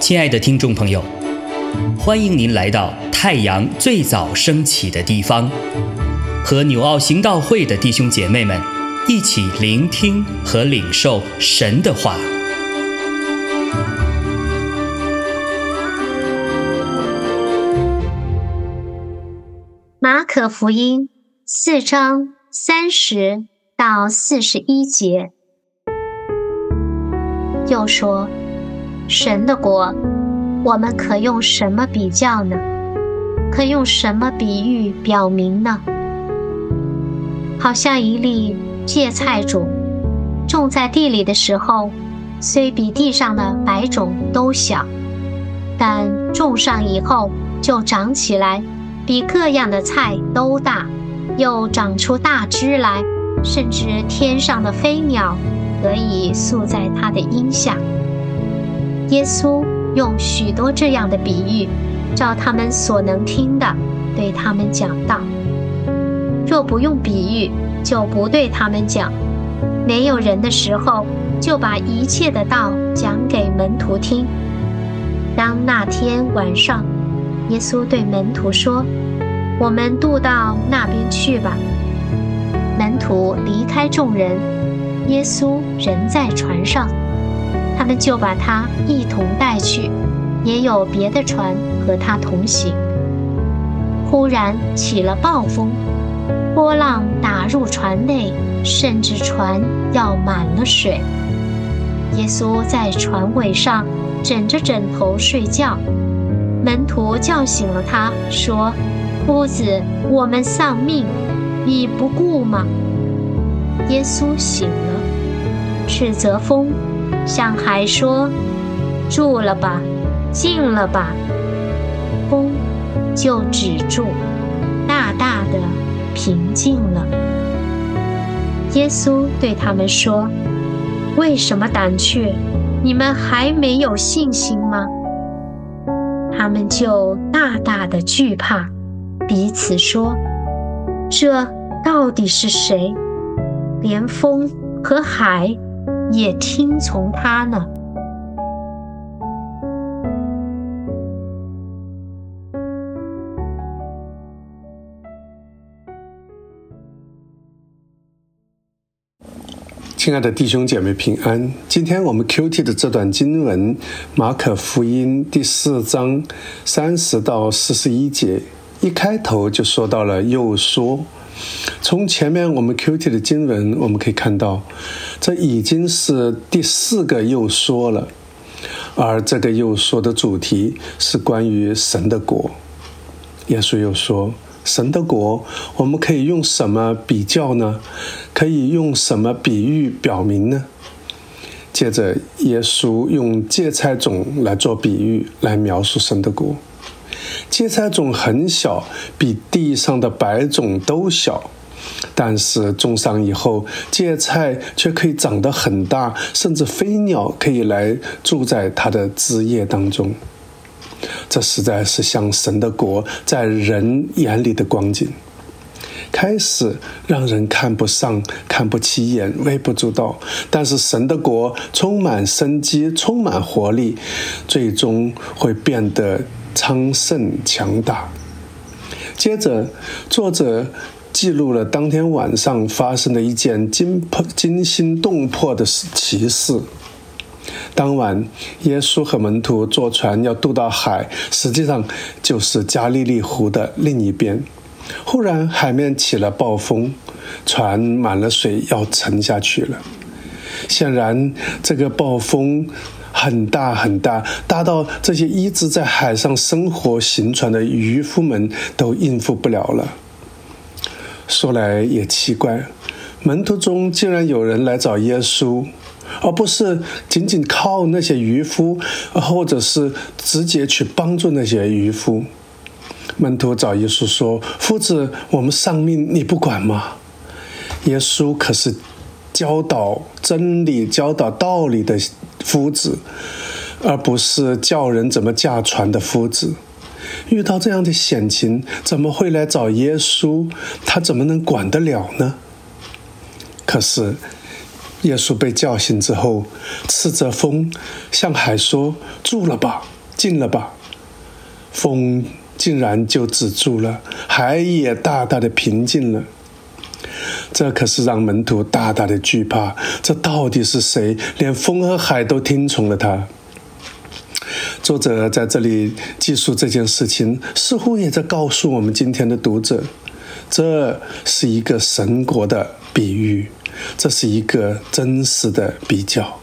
亲爱的听众朋友，欢迎您来到太阳最早升起的地方，和纽奥行道会的弟兄姐妹们一起聆听和领受神的话。马可福音四章三十到四十一节，又说。神的国，我们可用什么比较呢？可用什么比喻表明呢？好像一粒芥菜种，种在地里的时候，虽比地上的白种都小，但种上以后就长起来，比各样的菜都大，又长出大枝来，甚至天上的飞鸟可以宿在他的荫下。耶稣用许多这样的比喻，照他们所能听的，对他们讲道。若不用比喻，就不对他们讲。没有人的时候，就把一切的道讲给门徒听。当那天晚上，耶稣对门徒说：“我们渡到那边去吧。”门徒离开众人，耶稣人在船上。他们就把他一同带去，也有别的船和他同行。忽然起了暴风，波浪打入船内，甚至船要满了水。耶稣在船尾上枕着枕头睡觉，门徒叫醒了他，说：“夫子，我们丧命，你不顾吗？”耶稣醒了，斥责风。向海说：“住了吧，静了吧。”风就止住，大大的平静了。耶稣对他们说：“为什么胆怯？你们还没有信心吗？”他们就大大的惧怕，彼此说：“这到底是谁？连风和海？”也听从他呢。亲爱的弟兄姐妹平安。今天我们 Q T 的这段经文，马可福音第四章三十到四十一节，一开头就说到了又说。从前面我们 Q T 的经文，我们可以看到，这已经是第四个又说了，而这个又说的主题是关于神的国。耶稣又说，神的国，我们可以用什么比较呢？可以用什么比喻表明呢？接着，耶稣用芥菜种来做比喻，来描述神的国。芥菜种很小，比地上的白种都小，但是种上以后，芥菜却可以长得很大，甚至飞鸟可以来住在它的枝叶当中。这实在是像神的国在人眼里的光景。开始让人看不上、看不起眼、微不足道，但是神的国充满生机、充满活力，最终会变得。昌盛强大。接着，作者记录了当天晚上发生的一件惊破、惊心动魄的奇事。当晚，耶稣和门徒坐船要渡到海，实际上就是加利利湖的另一边。忽然，海面起了暴风，船满了水，要沉下去了。显然，这个暴风。很大很大，大到这些一直在海上生活行船的渔夫们都应付不了了。说来也奇怪，门徒中竟然有人来找耶稣，而不是仅仅靠那些渔夫，或者是直接去帮助那些渔夫。门徒找耶稣说：“夫子，我们丧命，你不管吗？”耶稣可是。教导真理、教导道理的夫子，而不是教人怎么驾船的夫子。遇到这样的险情，怎么会来找耶稣？他怎么能管得了呢？可是耶稣被叫醒之后，斥责风，向海说：“住了吧，静了吧。”风竟然就止住了，海也大大的平静了。这可是让门徒大大的惧怕。这到底是谁？连风和海都听从了他。作者在这里记述这件事情，似乎也在告诉我们今天的读者：这是一个神国的比喻，这是一个真实的比较。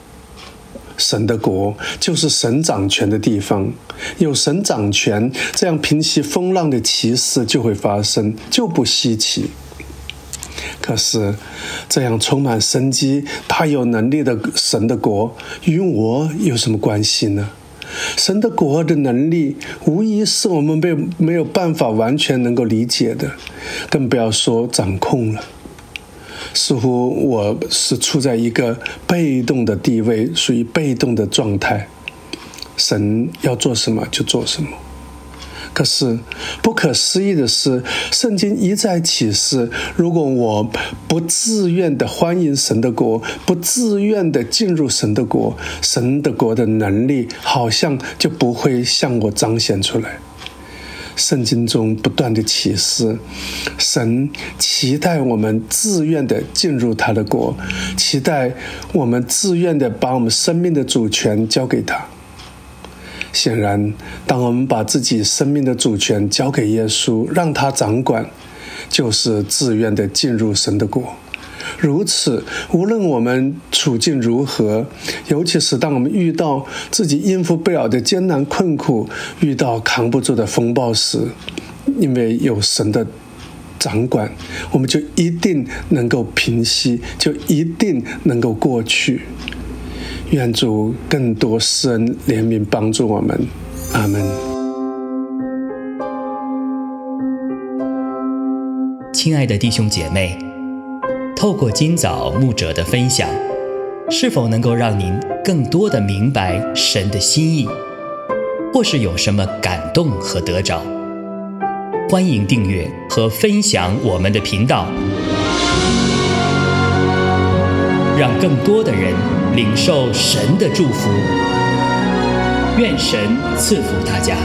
神的国就是神掌权的地方，有神掌权，这样平息风浪的奇事就会发生，就不稀奇。可是，这样充满生机、大有能力的神的国，与我有什么关系呢？神的国的能力，无疑是我们被没有办法完全能够理解的，更不要说掌控了。似乎我是处在一个被动的地位，属于被动的状态。神要做什么就做什么。可是，不可思议的是，圣经一再启示：如果我不自愿的欢迎神的国，不自愿的进入神的国，神的国的能力好像就不会向我彰显出来。圣经中不断的启示，神期待我们自愿的进入他的国，期待我们自愿的把我们生命的主权交给他。显然，当我们把自己生命的主权交给耶稣，让他掌管，就是自愿的进入神的国。如此，无论我们处境如何，尤其是当我们遇到自己应付不了的艰难困苦，遇到扛不住的风暴时，因为有神的掌管，我们就一定能够平息，就一定能够过去。愿主更多施恩怜悯帮助我们，阿门。亲爱的弟兄姐妹，透过今早牧者的分享，是否能够让您更多的明白神的心意，或是有什么感动和得着？欢迎订阅和分享我们的频道。让更多的人领受神的祝福，愿神赐福大家。